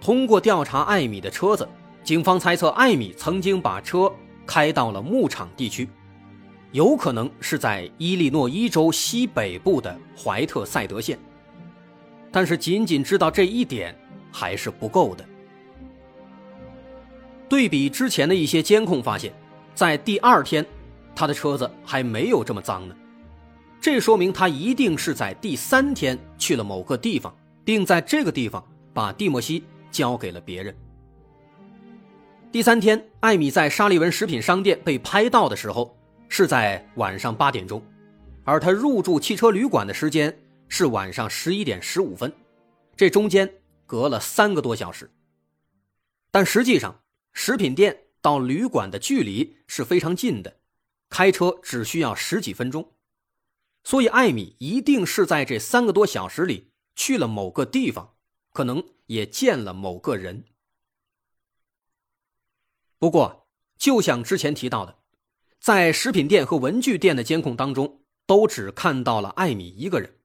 通过调查艾米的车子，警方猜测艾米曾经把车开到了牧场地区，有可能是在伊利诺伊州西北部的怀特塞德县。但是仅仅知道这一点还是不够的。对比之前的一些监控发现，在第二天。他的车子还没有这么脏呢，这说明他一定是在第三天去了某个地方，并在这个地方把蒂莫西交给了别人。第三天，艾米在沙利文食品商店被拍到的时候是在晚上八点钟，而他入住汽车旅馆的时间是晚上十一点十五分，这中间隔了三个多小时。但实际上，食品店到旅馆的距离是非常近的。开车只需要十几分钟，所以艾米一定是在这三个多小时里去了某个地方，可能也见了某个人。不过，就像之前提到的，在食品店和文具店的监控当中，都只看到了艾米一个人，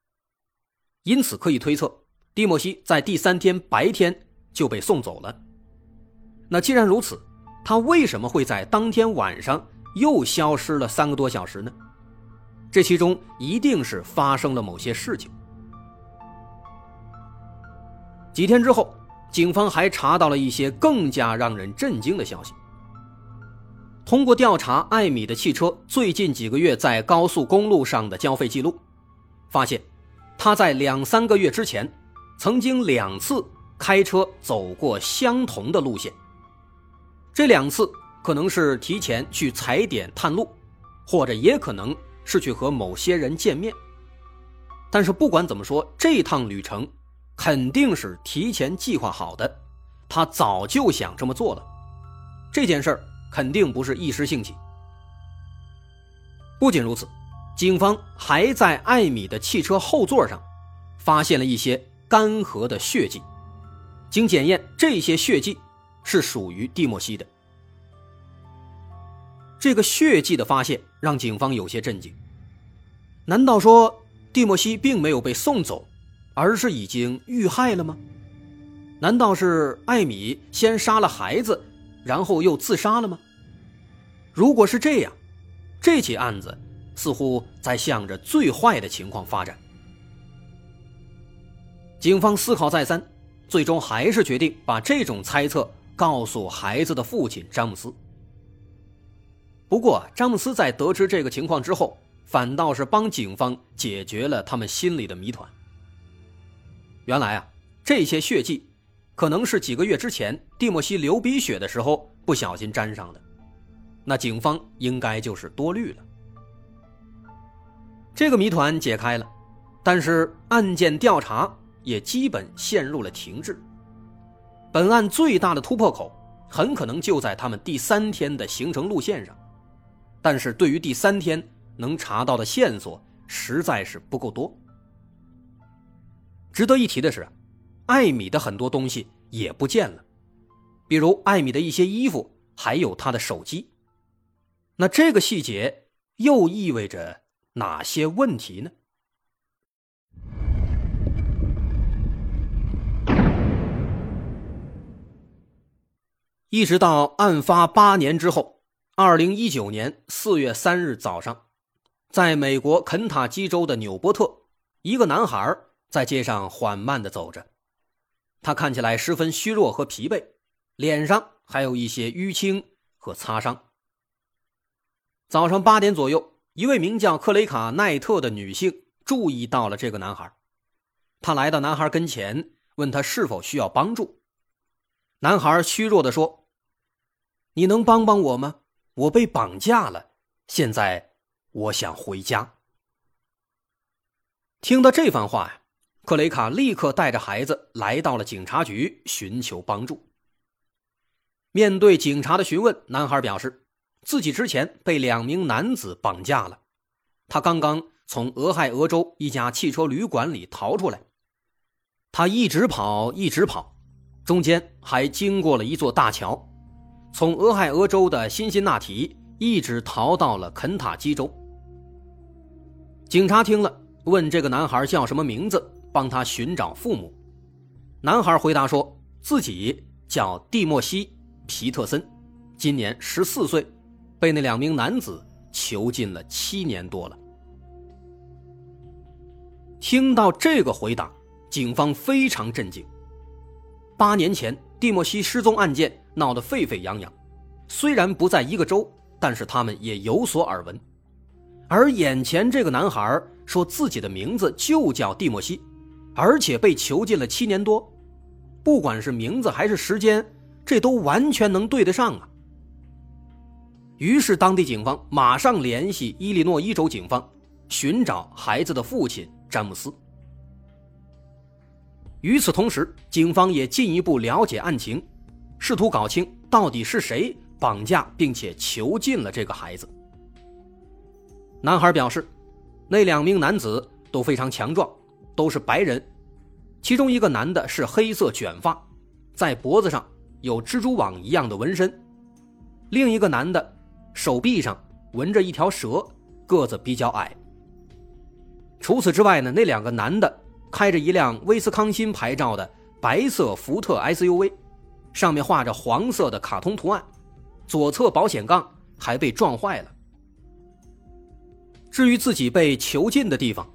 因此可以推测，蒂莫西在第三天白天就被送走了。那既然如此，他为什么会在当天晚上？又消失了三个多小时呢，这其中一定是发生了某些事情。几天之后，警方还查到了一些更加让人震惊的消息。通过调查艾米的汽车最近几个月在高速公路上的交费记录，发现他在两三个月之前曾经两次开车走过相同的路线，这两次。可能是提前去踩点探路，或者也可能是去和某些人见面。但是不管怎么说，这趟旅程肯定是提前计划好的，他早就想这么做了。这件事儿肯定不是一时兴起。不仅如此，警方还在艾米的汽车后座上发现了一些干涸的血迹。经检验，这些血迹是属于蒂莫西的。这个血迹的发现让警方有些震惊。难道说蒂莫西并没有被送走，而是已经遇害了吗？难道是艾米先杀了孩子，然后又自杀了吗？如果是这样，这起案子似乎在向着最坏的情况发展。警方思考再三，最终还是决定把这种猜测告诉孩子的父亲詹姆斯。不过，詹姆斯在得知这个情况之后，反倒是帮警方解决了他们心里的谜团。原来啊，这些血迹可能是几个月之前蒂莫西流鼻血的时候不小心沾上的，那警方应该就是多虑了。这个谜团解开了，但是案件调查也基本陷入了停滞。本案最大的突破口很可能就在他们第三天的行程路线上。但是对于第三天能查到的线索实在是不够多。值得一提的是，艾米的很多东西也不见了，比如艾米的一些衣服，还有她的手机。那这个细节又意味着哪些问题呢？一直到案发八年之后。二零一九年四月三日早上，在美国肯塔基州的纽波特，一个男孩在街上缓慢地走着，他看起来十分虚弱和疲惫，脸上还有一些淤青和擦伤。早上八点左右，一位名叫克雷卡奈特的女性注意到了这个男孩，她来到男孩跟前，问他是否需要帮助。男孩虚弱地说：“你能帮帮我吗？”我被绑架了，现在我想回家。听到这番话呀，克雷卡立刻带着孩子来到了警察局寻求帮助。面对警察的询问，男孩表示，自己之前被两名男子绑架了，他刚刚从俄亥俄州一家汽车旅馆里逃出来，他一直跑，一直跑，中间还经过了一座大桥，从俄亥俄州的辛辛那提一直逃到了肯塔基州。警察听了，问这个男孩叫什么名字，帮他寻找父母。男孩回答说自己叫蒂莫西·皮特森，今年十四岁，被那两名男子囚禁了七年多了。听到这个回答，警方非常震惊。八年前，蒂莫西失踪案件闹得沸沸扬扬，虽然不在一个州，但是他们也有所耳闻。而眼前这个男孩说自己的名字就叫蒂莫西，而且被囚禁了七年多，不管是名字还是时间，这都完全能对得上啊。于是当地警方马上联系伊利诺伊州警方，寻找孩子的父亲詹姆斯。与此同时，警方也进一步了解案情，试图搞清到底是谁绑架并且囚禁了这个孩子。男孩表示，那两名男子都非常强壮，都是白人，其中一个男的是黑色卷发，在脖子上有蜘蛛网一样的纹身，另一个男的手臂上纹着一条蛇，个子比较矮。除此之外呢，那两个男的开着一辆威斯康辛牌照的白色福特 SUV，上面画着黄色的卡通图案，左侧保险杠还被撞坏了。至于自己被囚禁的地方，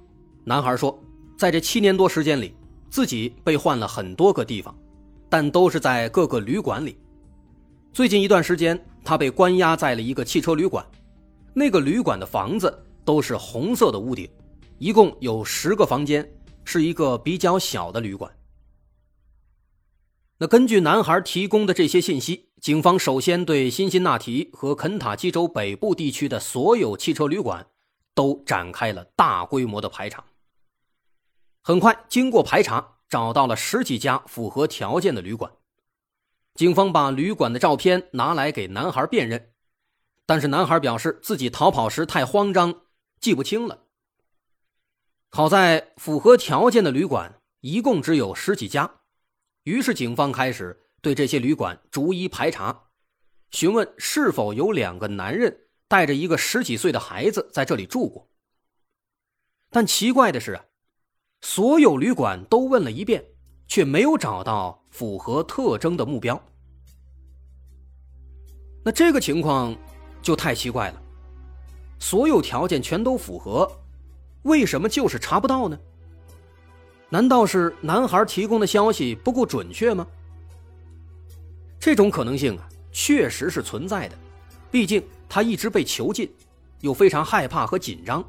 男孩说，在这七年多时间里，自己被换了很多个地方，但都是在各个旅馆里。最近一段时间，他被关押在了一个汽车旅馆，那个旅馆的房子都是红色的屋顶，一共有十个房间，是一个比较小的旅馆。那根据男孩提供的这些信息，警方首先对辛辛那提和肯塔基州北部地区的所有汽车旅馆。都展开了大规模的排查。很快，经过排查，找到了十几家符合条件的旅馆。警方把旅馆的照片拿来给男孩辨认，但是男孩表示自己逃跑时太慌张，记不清了。好在符合条件的旅馆一共只有十几家，于是警方开始对这些旅馆逐一排查，询问是否有两个男人。带着一个十几岁的孩子在这里住过，但奇怪的是啊，所有旅馆都问了一遍，却没有找到符合特征的目标。那这个情况就太奇怪了，所有条件全都符合，为什么就是查不到呢？难道是男孩提供的消息不够准确吗？这种可能性啊，确实是存在的，毕竟。他一直被囚禁，又非常害怕和紧张，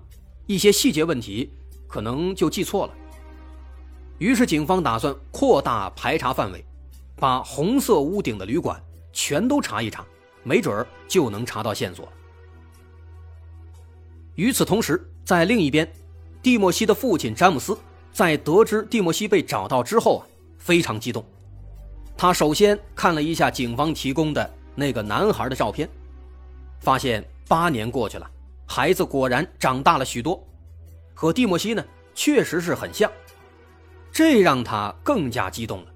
一些细节问题可能就记错了。于是警方打算扩大排查范围，把红色屋顶的旅馆全都查一查，没准儿就能查到线索。与此同时，在另一边，蒂莫西的父亲詹姆斯在得知蒂莫西被找到之后啊，非常激动。他首先看了一下警方提供的那个男孩的照片。发现八年过去了，孩子果然长大了许多，和蒂莫西呢确实是很像，这让他更加激动了。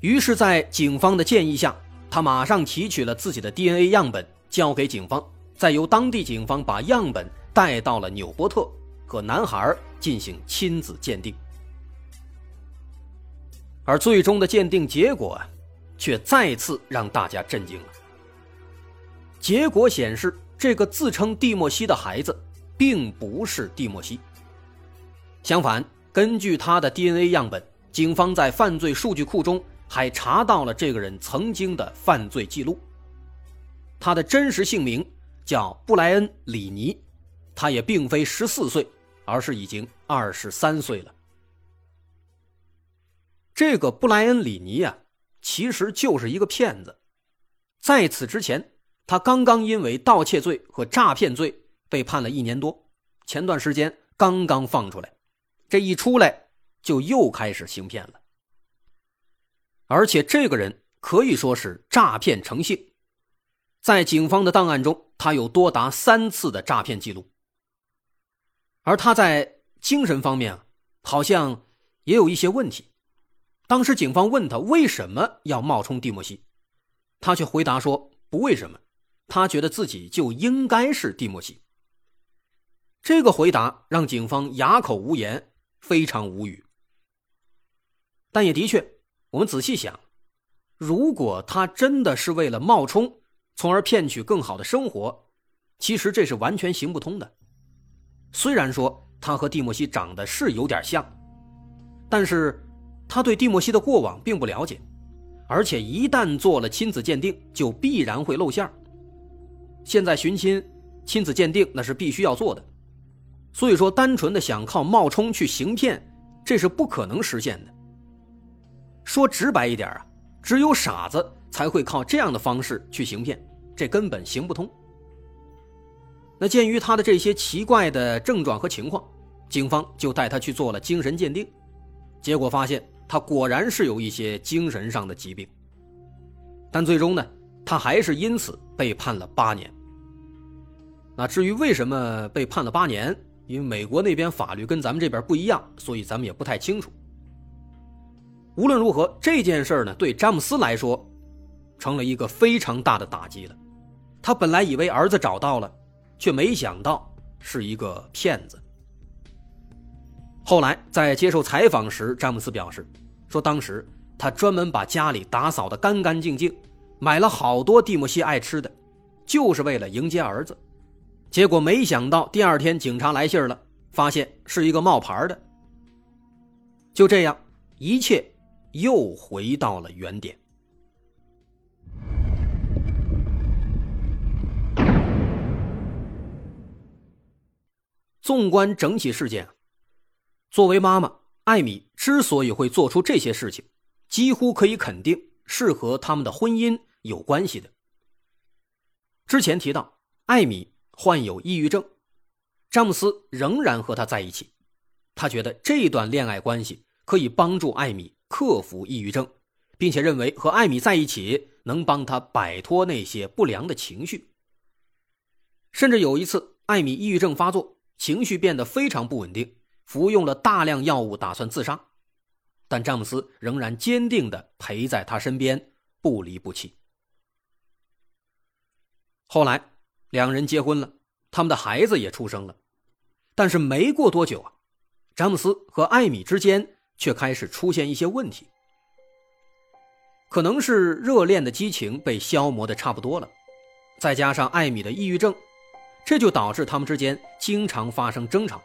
于是，在警方的建议下，他马上提取了自己的 DNA 样本交给警方，再由当地警方把样本带到了纽波特，和男孩进行亲子鉴定。而最终的鉴定结果啊，却再次让大家震惊了。结果显示，这个自称蒂莫西的孩子，并不是蒂莫西。相反，根据他的 DNA 样本，警方在犯罪数据库中还查到了这个人曾经的犯罪记录。他的真实姓名叫布莱恩·里尼，他也并非十四岁，而是已经二十三岁了。这个布莱恩·里尼啊，其实就是一个骗子，在此之前。他刚刚因为盗窃罪和诈骗罪被判了一年多，前段时间刚刚放出来，这一出来就又开始行骗了。而且这个人可以说是诈骗成性。在警方的档案中，他有多达三次的诈骗记录。而他在精神方面啊，好像也有一些问题。当时警方问他为什么要冒充蒂莫西，他却回答说不为什么，他觉得自己就应该是蒂莫西。这个回答让警方哑口无言，非常无语。但也的确，我们仔细想，如果他真的是为了冒充，从而骗取更好的生活，其实这是完全行不通的。虽然说他和蒂莫西长得是有点像，但是他对蒂莫西的过往并不了解，而且一旦做了亲子鉴定，就必然会露馅现在寻亲、亲子鉴定那是必须要做的，所以说单纯的想靠冒充去行骗，这是不可能实现的。说直白一点啊，只有傻子才会靠这样的方式去行骗，这根本行不通。那鉴于他的这些奇怪的症状和情况，警方就带他去做了精神鉴定，结果发现他果然是有一些精神上的疾病。但最终呢，他还是因此被判了八年。那至于为什么被判了八年，因为美国那边法律跟咱们这边不一样，所以咱们也不太清楚。无论如何，这件事呢，对詹姆斯来说，成了一个非常大的打击了。他本来以为儿子找到了。却没想到是一个骗子。后来在接受采访时，詹姆斯表示说：“当时他专门把家里打扫得干干净净，买了好多蒂莫西爱吃的，就是为了迎接儿子。结果没想到第二天警察来信了，发现是一个冒牌的。就这样，一切又回到了原点。”纵观整起事件，作为妈妈，艾米之所以会做出这些事情，几乎可以肯定是和他们的婚姻有关系的。之前提到，艾米患有抑郁症，詹姆斯仍然和她在一起，他觉得这段恋爱关系可以帮助艾米克服抑郁症，并且认为和艾米在一起能帮他摆脱那些不良的情绪。甚至有一次，艾米抑郁症发作。情绪变得非常不稳定，服用了大量药物，打算自杀，但詹姆斯仍然坚定地陪在他身边，不离不弃。后来，两人结婚了，他们的孩子也出生了，但是没过多久啊，詹姆斯和艾米之间却开始出现一些问题。可能是热恋的激情被消磨的差不多了，再加上艾米的抑郁症。这就导致他们之间经常发生争吵，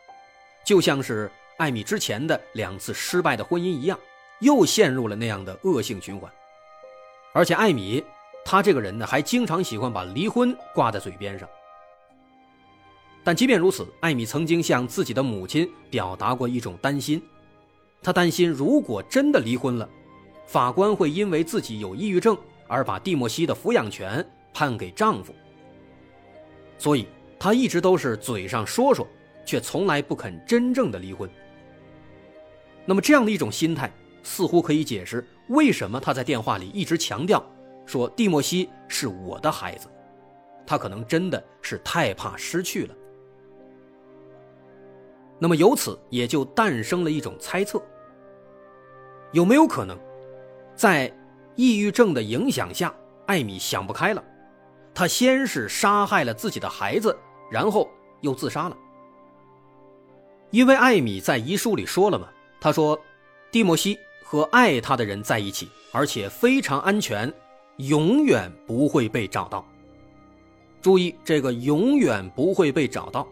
就像是艾米之前的两次失败的婚姻一样，又陷入了那样的恶性循环。而且艾米，他这个人呢，还经常喜欢把离婚挂在嘴边上。但即便如此，艾米曾经向自己的母亲表达过一种担心，她担心如果真的离婚了，法官会因为自己有抑郁症而把蒂莫西的抚养权判给丈夫。所以。他一直都是嘴上说说，却从来不肯真正的离婚。那么这样的一种心态，似乎可以解释为什么他在电话里一直强调说蒂莫西是我的孩子。他可能真的是太怕失去了。那么由此也就诞生了一种猜测：有没有可能，在抑郁症的影响下，艾米想不开了，他先是杀害了自己的孩子。然后又自杀了，因为艾米在遗书里说了嘛，他说，蒂莫西和爱他的人在一起，而且非常安全，永远不会被找到。注意，这个永远不会被找到，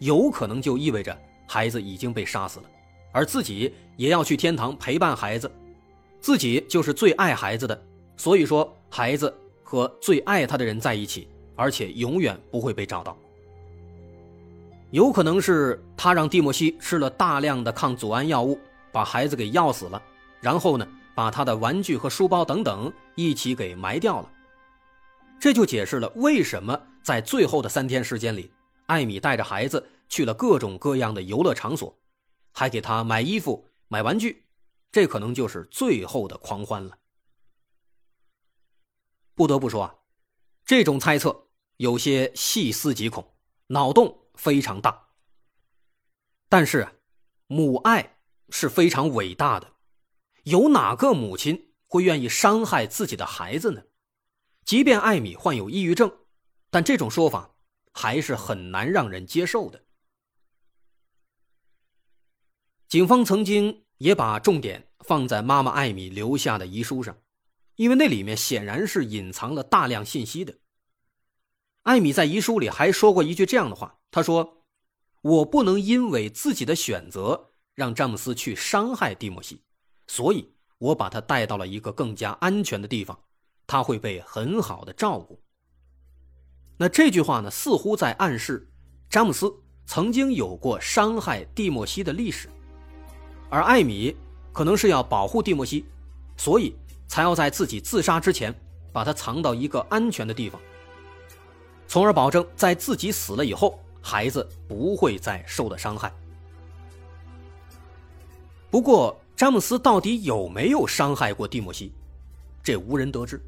有可能就意味着孩子已经被杀死了，而自己也要去天堂陪伴孩子，自己就是最爱孩子的，所以说孩子和最爱他的人在一起，而且永远不会被找到。有可能是他让蒂莫西吃了大量的抗组胺药物，把孩子给药死了，然后呢，把他的玩具和书包等等一起给埋掉了。这就解释了为什么在最后的三天时间里，艾米带着孩子去了各种各样的游乐场所，还给他买衣服、买玩具，这可能就是最后的狂欢了。不得不说啊，这种猜测有些细思极恐，脑洞非常大。但是，母爱是非常伟大的，有哪个母亲会愿意伤害自己的孩子呢？即便艾米患有抑郁症，但这种说法还是很难让人接受的。警方曾经也把重点放在妈妈艾米留下的遗书上，因为那里面显然是隐藏了大量信息的。艾米在遗书里还说过一句这样的话：“她说，我不能因为自己的选择让詹姆斯去伤害蒂莫西，所以我把他带到了一个更加安全的地方，他会被很好的照顾。”那这句话呢，似乎在暗示詹姆斯曾经有过伤害蒂莫西的历史。而艾米可能是要保护蒂莫西，所以才要在自己自杀之前把他藏到一个安全的地方，从而保证在自己死了以后，孩子不会再受到伤害。不过，詹姆斯到底有没有伤害过蒂莫西，这无人得知。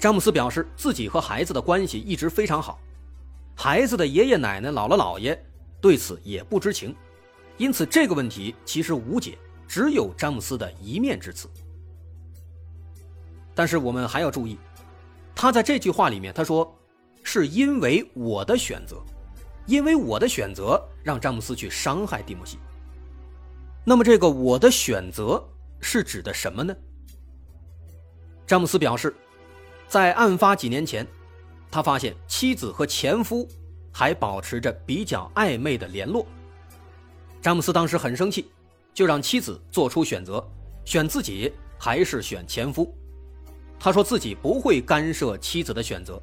詹姆斯表示自己和孩子的关系一直非常好，孩子的爷爷奶奶、姥姥姥爷对此也不知情。因此，这个问题其实无解，只有詹姆斯的一面之词。但是我们还要注意，他在这句话里面他说：“是因为我的选择，因为我的选择让詹姆斯去伤害蒂莫西。”那么，这个“我的选择”是指的什么呢？詹姆斯表示，在案发几年前，他发现妻子和前夫还保持着比较暧昧的联络。詹姆斯当时很生气，就让妻子做出选择，选自己还是选前夫。他说自己不会干涉妻子的选择，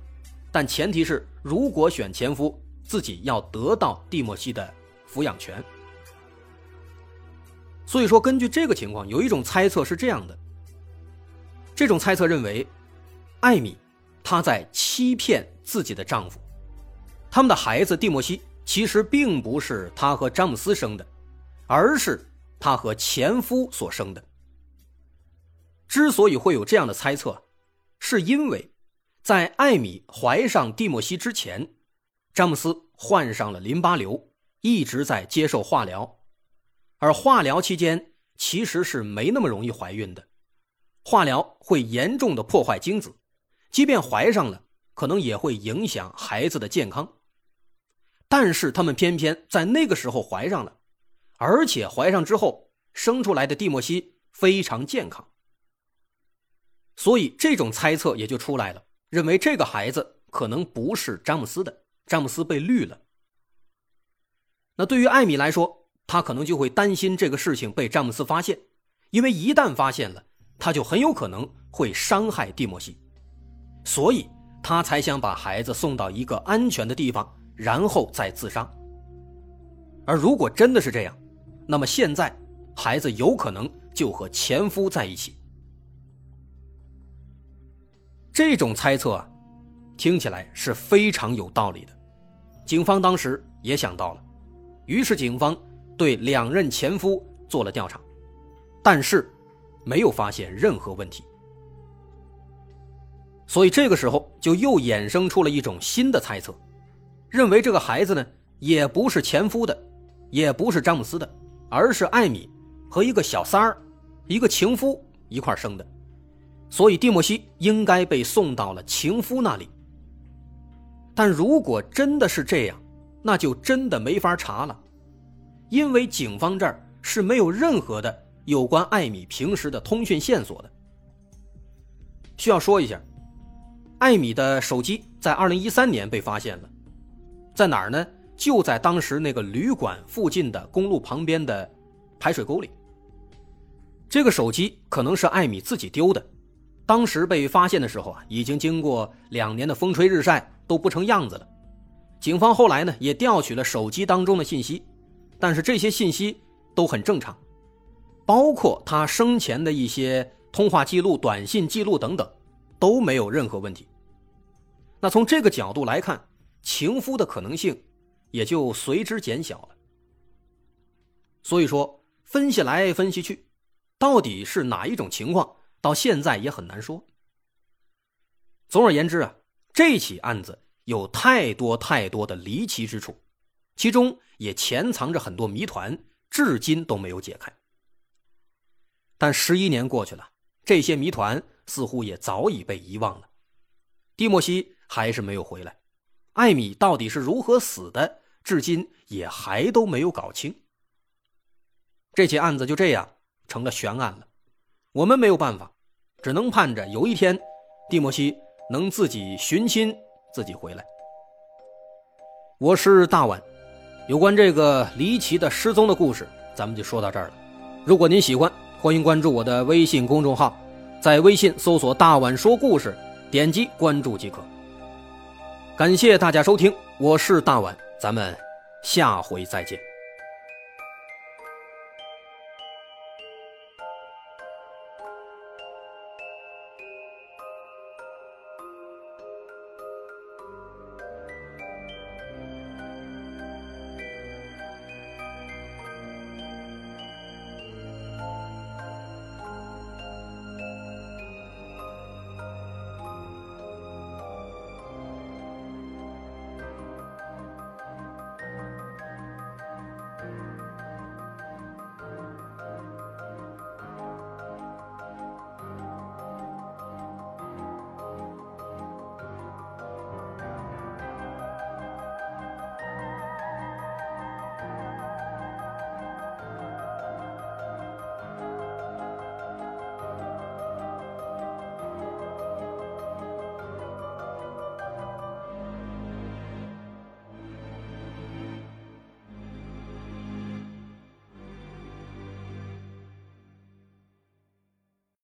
但前提是如果选前夫，自己要得到蒂莫西的抚养权。所以说，根据这个情况，有一种猜测是这样的：这种猜测认为，艾米她在欺骗自己的丈夫，他们的孩子蒂莫西。其实并不是她和詹姆斯生的，而是她和前夫所生的。之所以会有这样的猜测，是因为，在艾米怀上蒂莫西之前，詹姆斯患上了淋巴瘤，一直在接受化疗，而化疗期间其实是没那么容易怀孕的，化疗会严重的破坏精子，即便怀上了，可能也会影响孩子的健康。但是他们偏偏在那个时候怀上了，而且怀上之后生出来的蒂莫西非常健康，所以这种猜测也就出来了，认为这个孩子可能不是詹姆斯的，詹姆斯被绿了。那对于艾米来说，他可能就会担心这个事情被詹姆斯发现，因为一旦发现了，他就很有可能会伤害蒂莫西，所以他才想把孩子送到一个安全的地方。然后再自杀。而如果真的是这样，那么现在孩子有可能就和前夫在一起。这种猜测啊，听起来是非常有道理的。警方当时也想到了，于是警方对两任前夫做了调查，但是没有发现任何问题。所以这个时候就又衍生出了一种新的猜测。认为这个孩子呢，也不是前夫的，也不是詹姆斯的，而是艾米和一个小三儿、一个情夫一块生的，所以蒂莫西应该被送到了情夫那里。但如果真的是这样，那就真的没法查了，因为警方这儿是没有任何的有关艾米平时的通讯线索的。需要说一下，艾米的手机在二零一三年被发现了。在哪儿呢？就在当时那个旅馆附近的公路旁边的排水沟里。这个手机可能是艾米自己丢的，当时被发现的时候啊，已经经过两年的风吹日晒，都不成样子了。警方后来呢，也调取了手机当中的信息，但是这些信息都很正常，包括他生前的一些通话记录、短信记录等等，都没有任何问题。那从这个角度来看。情夫的可能性也就随之减小了。所以说，分析来分析去，到底是哪一种情况，到现在也很难说。总而言之啊，这起案子有太多太多的离奇之处，其中也潜藏着很多谜团，至今都没有解开。但十一年过去了，这些谜团似乎也早已被遗忘了。蒂莫西还是没有回来，艾米到底是如何死的，至今也还都没有搞清。这起案子就这样成了悬案了，我们没有办法，只能盼着有一天，蒂莫西能自己寻亲，自己回来。我是大碗，有关这个离奇的失踪的故事，咱们就说到这儿了。如果您喜欢，欢迎关注我的微信公众号，在微信搜索“大碗说故事”，点击关注即可。感谢大家收听，我是大碗，咱们下回再见。